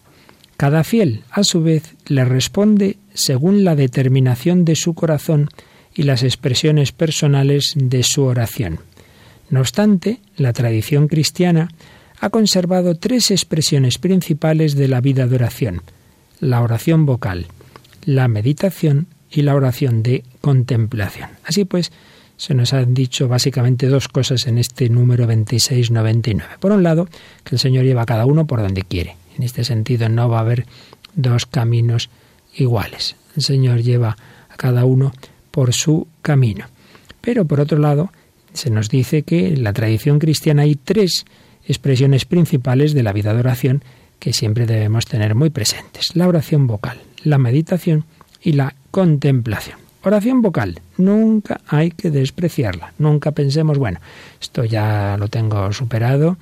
Cada fiel, a su vez, le responde según la determinación de su corazón y las expresiones personales de su oración. No obstante, la tradición cristiana ha conservado tres expresiones principales de la vida de oración, la oración vocal, la meditación y la oración de contemplación. Así pues, se nos han dicho básicamente dos cosas en este número 2699. Por un lado, que el Señor lleva a cada uno por donde quiere. En este sentido no va a haber dos caminos iguales. El Señor lleva a cada uno por su camino. Pero por otro lado, se nos dice que en la tradición cristiana hay tres expresiones principales de la vida de oración que siempre debemos tener muy presentes. La oración vocal, la meditación y la contemplación. Oración vocal, nunca hay que despreciarla, nunca pensemos, bueno, esto ya lo tengo superado,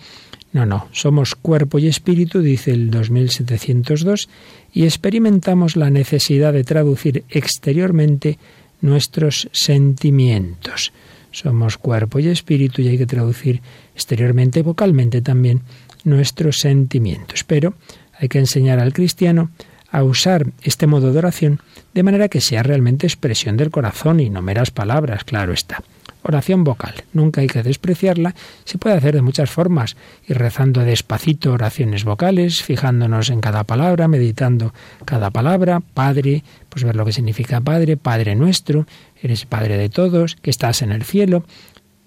no, no, somos cuerpo y espíritu, dice el 2702, y experimentamos la necesidad de traducir exteriormente nuestros sentimientos. Somos cuerpo y espíritu y hay que traducir exteriormente, vocalmente también, nuestros sentimientos. Pero hay que enseñar al cristiano a usar este modo de oración de manera que sea realmente expresión del corazón y no meras palabras, claro está. Oración vocal, nunca hay que despreciarla, se puede hacer de muchas formas, ir rezando despacito oraciones vocales, fijándonos en cada palabra, meditando cada palabra, Padre, pues ver lo que significa Padre, Padre nuestro, eres Padre de todos, que estás en el cielo,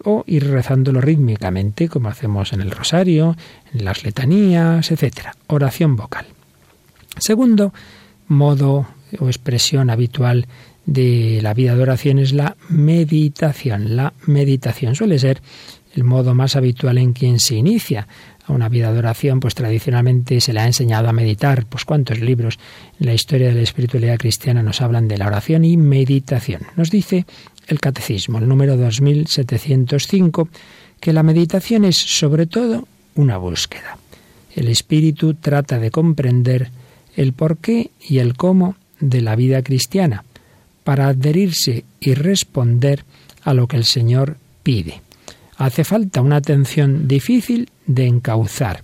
o ir rezándolo rítmicamente, como hacemos en el rosario, en las letanías, etc. Oración vocal. Segundo modo o expresión habitual de la vida de oración es la meditación. La meditación suele ser el modo más habitual en quien se inicia a una vida de oración, pues tradicionalmente se le ha enseñado a meditar. Pues cuántos libros en la historia de la espiritualidad cristiana nos hablan de la oración y meditación. Nos dice el Catecismo, el número 2705, que la meditación es sobre todo una búsqueda. El espíritu trata de comprender el porqué y el cómo de la vida cristiana para adherirse y responder a lo que el Señor pide. Hace falta una atención difícil de encauzar.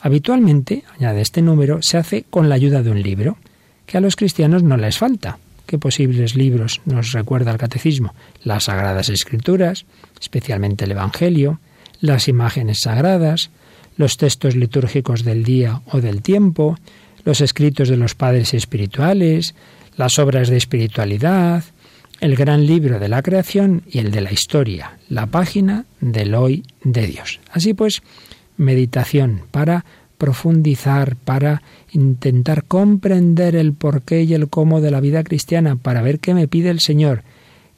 Habitualmente, añade este número, se hace con la ayuda de un libro, que a los cristianos no les falta. ¿Qué posibles libros nos recuerda el catecismo? Las Sagradas Escrituras, especialmente el Evangelio, las imágenes sagradas, los textos litúrgicos del día o del tiempo, los escritos de los padres espirituales, las obras de espiritualidad, el gran libro de la creación y el de la historia, la página del hoy de Dios. Así pues, meditación para profundizar, para intentar comprender el porqué y el cómo de la vida cristiana, para ver qué me pide el Señor.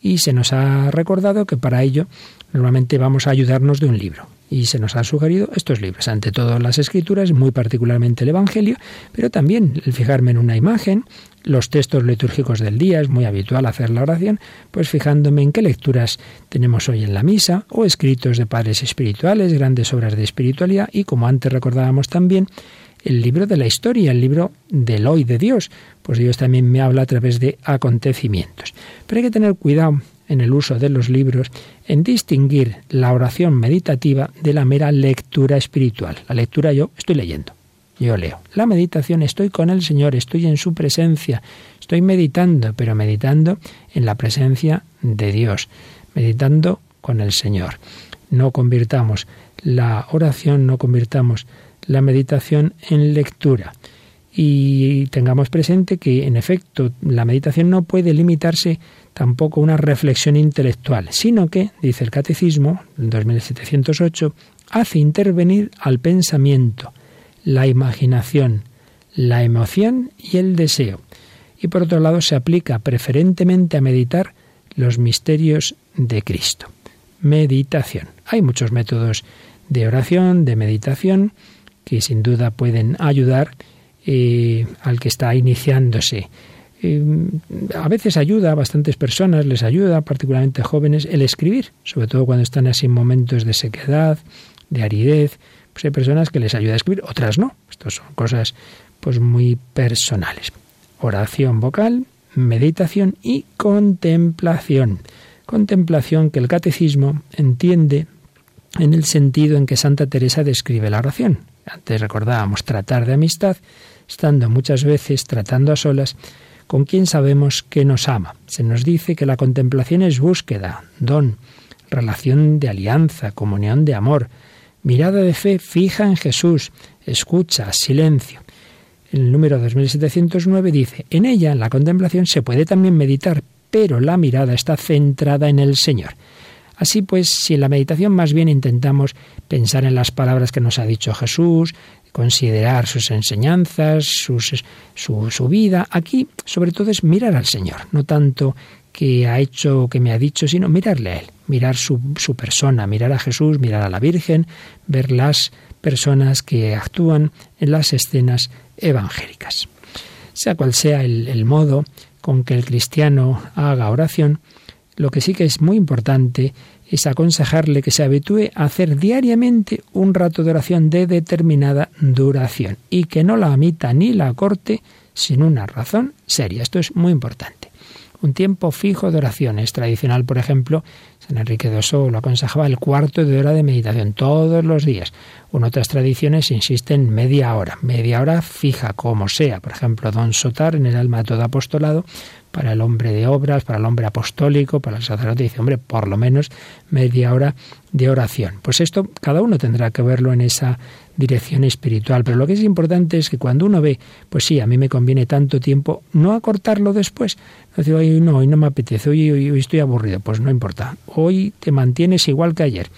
Y se nos ha recordado que para ello normalmente vamos a ayudarnos de un libro y se nos han sugerido estos libros, ante todo las escrituras, muy particularmente el Evangelio, pero también el fijarme en una imagen, los textos litúrgicos del día, es muy habitual hacer la oración, pues fijándome en qué lecturas tenemos hoy en la misa, o escritos de padres espirituales, grandes obras de espiritualidad, y como antes recordábamos también, el libro de la historia, el libro del hoy de Dios, pues Dios también me habla a través de acontecimientos. Pero hay que tener cuidado en el uso de los libros en distinguir la oración meditativa de la mera lectura espiritual. La lectura yo estoy leyendo, yo leo. La meditación estoy con el Señor, estoy en su presencia, estoy meditando, pero meditando en la presencia de Dios, meditando con el Señor. No convirtamos la oración, no convirtamos la meditación en lectura. Y tengamos presente que, en efecto, la meditación no puede limitarse tampoco una reflexión intelectual, sino que, dice el Catecismo, en 2708, hace intervenir al pensamiento, la imaginación, la emoción y el deseo. Y por otro lado, se aplica preferentemente a meditar los misterios de Cristo. Meditación. Hay muchos métodos de oración, de meditación, que sin duda pueden ayudar eh, al que está iniciándose. Eh, a veces ayuda a bastantes personas, les ayuda, particularmente jóvenes, el escribir, sobre todo cuando están así en momentos de sequedad, de aridez. Pues hay personas que les ayuda a escribir, otras no. Estas son cosas pues muy personales. Oración vocal, meditación y contemplación. Contemplación que el catecismo entiende en el sentido en que Santa Teresa describe la oración. Antes recordábamos tratar de amistad, estando muchas veces tratando a solas con quien sabemos que nos ama. Se nos dice que la contemplación es búsqueda, don, relación de alianza, comunión de amor, mirada de fe fija en Jesús, escucha, silencio. El número 2709 dice, en ella, en la contemplación, se puede también meditar, pero la mirada está centrada en el Señor. Así pues, si en la meditación más bien intentamos pensar en las palabras que nos ha dicho Jesús, considerar sus enseñanzas, su, su, vida, aquí sobre todo es mirar al Señor, no tanto que ha hecho o que me ha dicho, sino mirarle a Él, mirar su, su persona, mirar a Jesús, mirar a la Virgen, ver las personas que actúan en las escenas evangélicas. Sea cual sea el modo con que el cristiano haga oración, lo que sí que es muy importante es aconsejarle que se habitúe a hacer diariamente un rato de oración de determinada duración y que no la amita ni la corte sin una razón seria. Esto es muy importante. Un tiempo fijo de oración es tradicional, por ejemplo, San Enrique de lo aconsejaba el cuarto de hora de meditación todos los días. En otras tradiciones insisten media hora, media hora fija como sea. Por ejemplo, Don Sotar en el alma de todo apostolado para el hombre de obras, para el hombre apostólico, para el sacerdote, dice, hombre, por lo menos media hora de oración. Pues esto cada uno tendrá que verlo en esa dirección espiritual, pero lo que es importante es que cuando uno ve, pues sí, a mí me conviene tanto tiempo, no acortarlo después. No decir, hoy no, hoy no me apetece, hoy, hoy estoy aburrido, pues no importa. Hoy te mantienes igual que ayer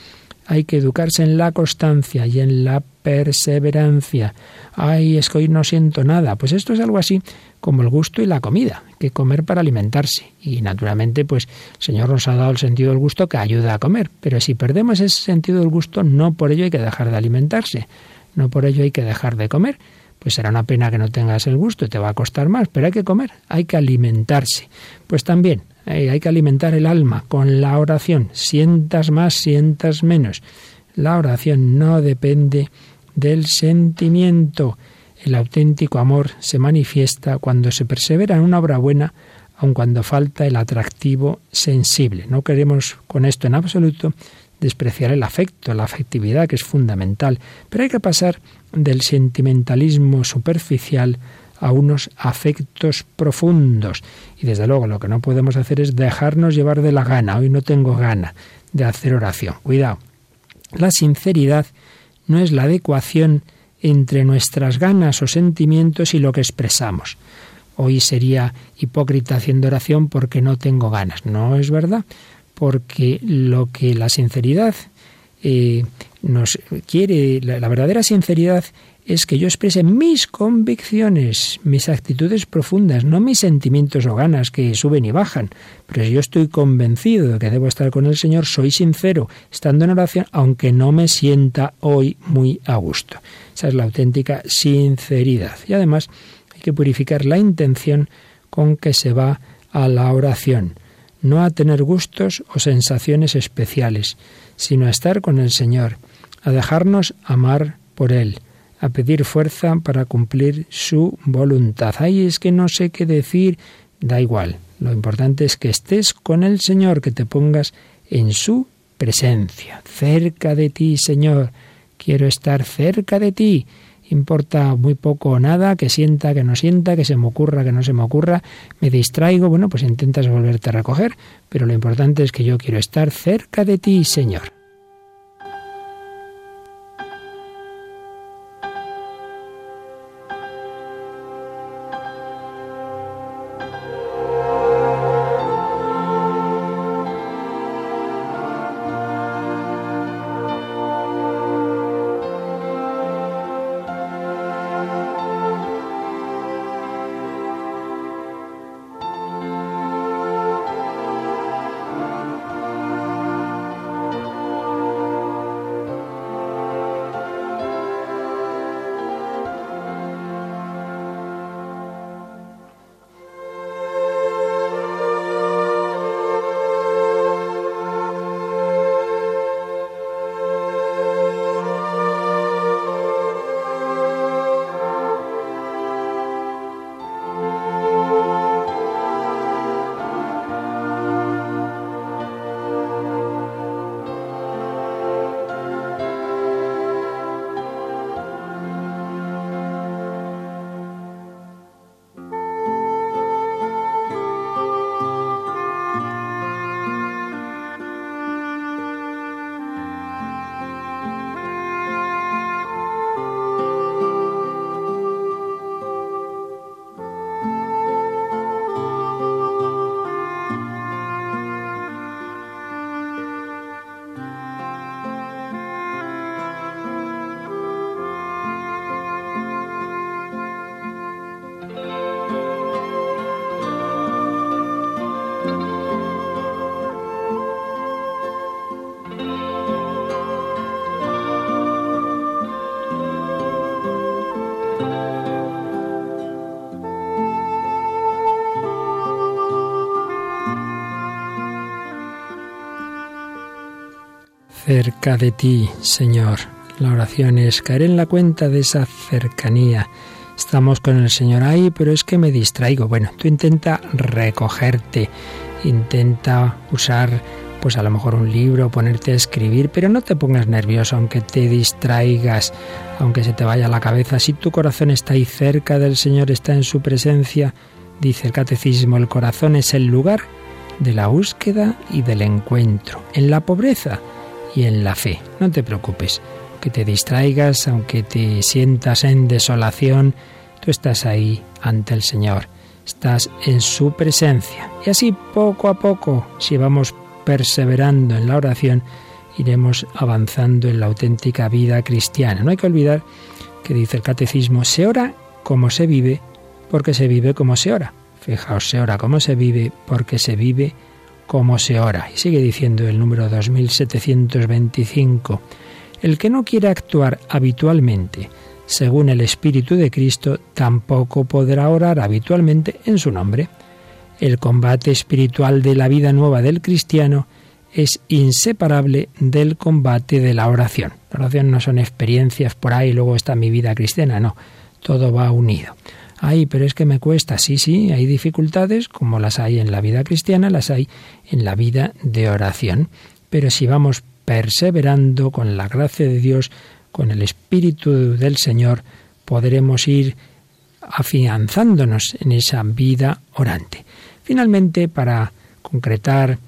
hay que educarse en la constancia y en la perseverancia. Ay, es que hoy no siento nada. Pues esto es algo así como el gusto y la comida, que comer para alimentarse. Y naturalmente, pues el Señor nos ha dado el sentido del gusto que ayuda a comer. Pero si perdemos ese sentido del gusto, no por ello hay que dejar de alimentarse, no por ello hay que dejar de comer. Pues será una pena que no tengas el gusto, te va a costar más, pero hay que comer, hay que alimentarse. Pues también hay que alimentar el alma con la oración. Sientas más, sientas menos. La oración no depende del sentimiento. El auténtico amor se manifiesta cuando se persevera en una obra buena, aun cuando falta el atractivo sensible. No queremos con esto en absoluto despreciar el afecto, la afectividad, que es fundamental, pero hay que pasar del sentimentalismo superficial a unos afectos profundos. Y desde luego lo que no podemos hacer es dejarnos llevar de la gana. Hoy no tengo gana de hacer oración. Cuidado. La sinceridad no es la adecuación entre nuestras ganas o sentimientos y lo que expresamos. Hoy sería hipócrita haciendo oración porque no tengo ganas. No es verdad, porque lo que la sinceridad eh, nos quiere, la verdadera sinceridad es que yo exprese mis convicciones, mis actitudes profundas, no mis sentimientos o ganas que suben y bajan. Pero si yo estoy convencido de que debo estar con el Señor, soy sincero, estando en oración, aunque no me sienta hoy muy a gusto. Esa es la auténtica sinceridad. Y además hay que purificar la intención con que se va a la oración, no a tener gustos o sensaciones especiales, sino a estar con el Señor, a dejarnos amar por Él a pedir fuerza para cumplir su voluntad. Ay, es que no sé qué decir. Da igual. Lo importante es que estés con el Señor, que te pongas en su presencia, cerca de ti, Señor. Quiero estar cerca de ti. Importa muy poco o nada, que sienta, que no sienta, que se me ocurra, que no se me ocurra, me distraigo, bueno, pues intentas volverte a recoger, pero lo importante es que yo quiero estar cerca de ti, Señor. Cerca de ti, Señor. La oración es caer en la cuenta de esa cercanía. Estamos con el Señor ahí, pero es que me distraigo. Bueno, tú intenta recogerte, intenta usar pues a lo mejor un libro, ponerte a escribir, pero no te pongas nervioso aunque te distraigas, aunque se te vaya la cabeza. Si tu corazón está ahí cerca del Señor, está en su presencia, dice el catecismo, el corazón es el lugar de la búsqueda y del encuentro, en la pobreza y en la fe. No te preocupes, que te distraigas, aunque te sientas en desolación, tú estás ahí ante el Señor, estás en su presencia. Y así poco a poco, si vamos perseverando en la oración, iremos avanzando en la auténtica vida cristiana. No hay que olvidar que dice el catecismo, se ora como se vive, porque se vive como se ora. Fijaos, se ora como se vive porque se vive como se ora. Y sigue diciendo el número 2725. El que no quiere actuar habitualmente según el Espíritu de Cristo, tampoco podrá orar habitualmente en su nombre. El combate espiritual de la vida nueva del cristiano es inseparable del combate de la oración. La oración no son experiencias por ahí, luego está mi vida cristiana, no, todo va unido. Ay, pero es que me cuesta. Sí, sí, hay dificultades como las hay en la vida cristiana, las hay en la vida de oración. Pero si vamos perseverando con la gracia de Dios, con el Espíritu del Señor, podremos ir afianzándonos en esa vida orante. Finalmente, para concretar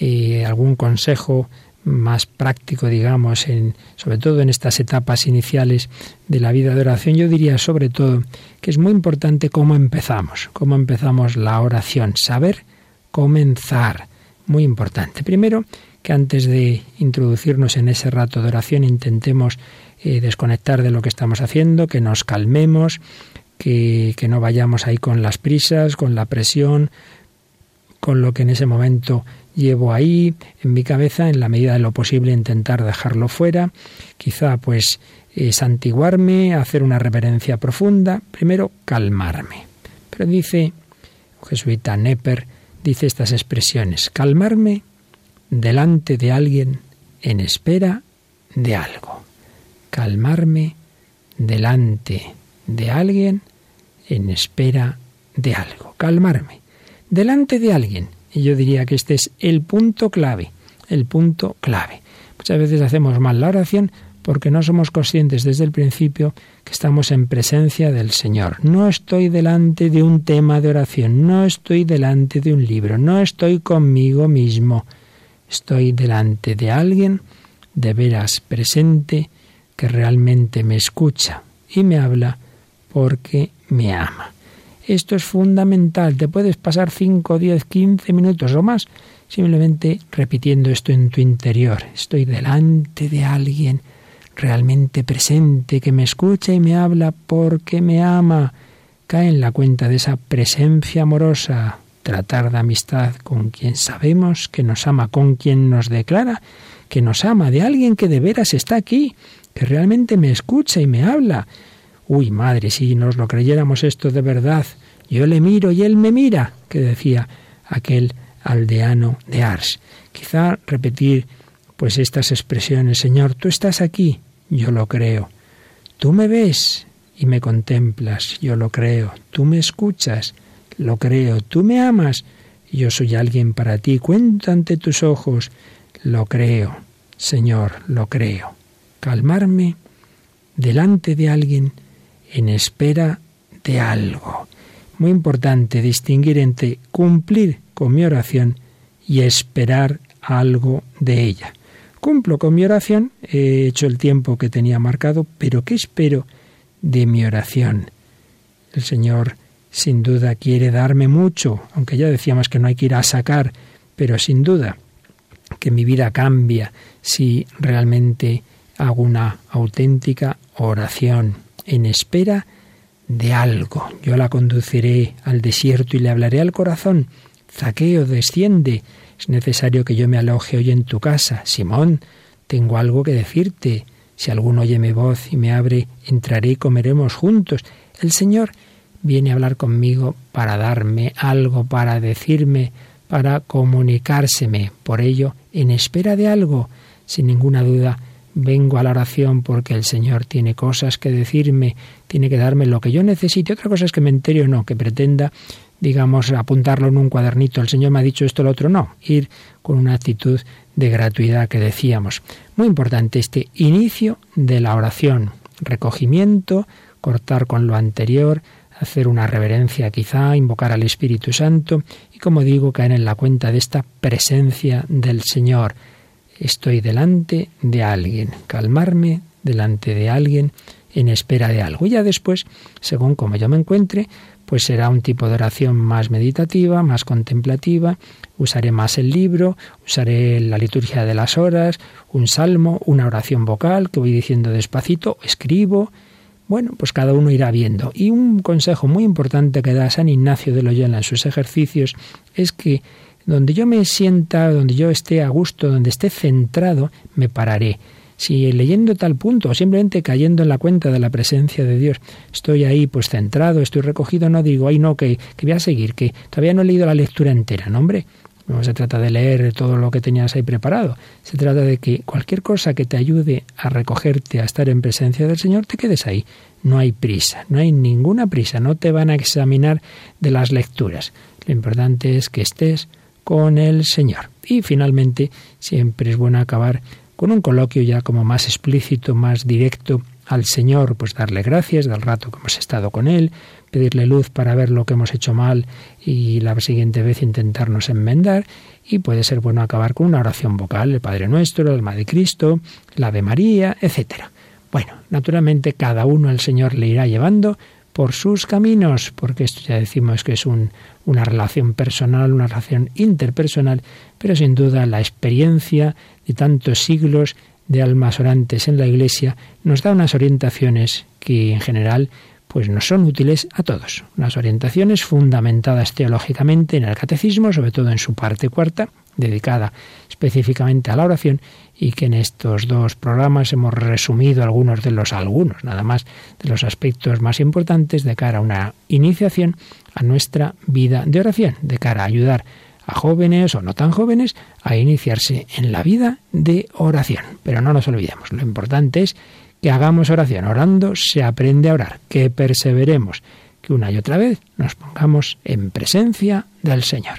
eh, algún consejo más práctico, digamos, en, sobre todo en estas etapas iniciales de la vida de oración, yo diría sobre todo que es muy importante cómo empezamos, cómo empezamos la oración, saber comenzar, muy importante. Primero, que antes de introducirnos en ese rato de oración intentemos eh, desconectar de lo que estamos haciendo, que nos calmemos, que, que no vayamos ahí con las prisas, con la presión, con lo que en ese momento llevo ahí en mi cabeza, en la medida de lo posible intentar dejarlo fuera, quizá pues santiguarme, hacer una reverencia profunda, primero calmarme. Pero dice jesuita Nepper, dice estas expresiones, calmarme delante de alguien en espera de algo. Calmarme delante de alguien en espera de algo. Calmarme delante de alguien y yo diría que este es el punto clave, el punto clave. Muchas veces hacemos mal la oración porque no somos conscientes desde el principio que estamos en presencia del Señor. No estoy delante de un tema de oración, no estoy delante de un libro, no estoy conmigo mismo. Estoy delante de alguien de veras presente que realmente me escucha y me habla porque me ama. Esto es fundamental. Te puedes pasar 5, 10, 15 minutos o más simplemente repitiendo esto en tu interior. Estoy delante de alguien realmente presente que me escucha y me habla porque me ama. Cae en la cuenta de esa presencia amorosa, tratar de amistad con quien sabemos que nos ama, con quien nos declara que nos ama, de alguien que de veras está aquí, que realmente me escucha y me habla. Uy, madre, si nos lo creyéramos esto de verdad, yo le miro y él me mira, que decía aquel aldeano de Ars. Quizá repetir pues estas expresiones, Señor, tú estás aquí, yo lo creo. Tú me ves y me contemplas, yo lo creo. Tú me escuchas, lo creo. Tú me amas, yo soy alguien para ti. Cuento ante tus ojos, lo creo. Señor, lo creo. Calmarme delante de alguien en espera de algo. Muy importante distinguir entre cumplir con mi oración y esperar algo de ella. Cumplo con mi oración, he hecho el tiempo que tenía marcado, pero ¿qué espero de mi oración? El Señor sin duda quiere darme mucho, aunque ya decíamos que no hay que ir a sacar, pero sin duda que mi vida cambia si realmente hago una auténtica oración en espera de algo. Yo la conduciré al desierto y le hablaré al corazón. Zaqueo, desciende. Es necesario que yo me aloje hoy en tu casa. Simón, tengo algo que decirte. Si alguno oye mi voz y me abre, entraré y comeremos juntos. El Señor viene a hablar conmigo para darme algo, para decirme, para comunicárseme. Por ello, en espera de algo, sin ninguna duda, vengo a la oración porque el Señor tiene cosas que decirme, tiene que darme lo que yo necesite. Otra cosa es que me entere o no, que pretenda, digamos, apuntarlo en un cuadernito. El Señor me ha dicho esto, lo otro. No, ir con una actitud de gratuidad que decíamos. Muy importante este inicio de la oración, recogimiento, cortar con lo anterior, hacer una reverencia quizá, invocar al Espíritu Santo y como digo, caer en la cuenta de esta presencia del Señor estoy delante de alguien, calmarme delante de alguien en espera de algo. Y ya después, según como yo me encuentre, pues será un tipo de oración más meditativa, más contemplativa, usaré más el libro, usaré la liturgia de las horas, un salmo, una oración vocal que voy diciendo despacito, escribo. Bueno, pues cada uno irá viendo. Y un consejo muy importante que da San Ignacio de Loyola en sus ejercicios es que donde yo me sienta, donde yo esté a gusto, donde esté centrado, me pararé. Si leyendo tal punto o simplemente cayendo en la cuenta de la presencia de Dios, estoy ahí pues centrado, estoy recogido, no digo, ay no, que, que voy a seguir, que todavía no he leído la lectura entera, no hombre. No se trata de leer todo lo que tenías ahí preparado. Se trata de que cualquier cosa que te ayude a recogerte, a estar en presencia del Señor, te quedes ahí. No hay prisa, no hay ninguna prisa. No te van a examinar de las lecturas. Lo importante es que estés con el Señor. Y finalmente, siempre es bueno acabar con un coloquio ya como más explícito, más directo al Señor, pues darle gracias del rato que hemos estado con Él, pedirle luz para ver lo que hemos hecho mal y la siguiente vez intentarnos enmendar. Y puede ser bueno acabar con una oración vocal, el Padre Nuestro, el Alma de Cristo, la de María, etc. Bueno, naturalmente cada uno el Señor le irá llevando por sus caminos, porque esto ya decimos que es una relación personal, una relación interpersonal, pero sin duda la experiencia de tantos siglos de almas orantes en la Iglesia nos da unas orientaciones que en general pues nos son útiles a todos. Unas orientaciones fundamentadas teológicamente en el catecismo, sobre todo en su parte cuarta, dedicada específicamente a la oración, y que en estos dos programas hemos resumido algunos de los algunos, nada más de los aspectos más importantes de cara a una iniciación a nuestra vida de oración, de cara a ayudar a jóvenes o no tan jóvenes a iniciarse en la vida de oración. Pero no nos olvidemos, lo importante es que hagamos oración. Orando se aprende a orar, que perseveremos, que una y otra vez nos pongamos en presencia del Señor.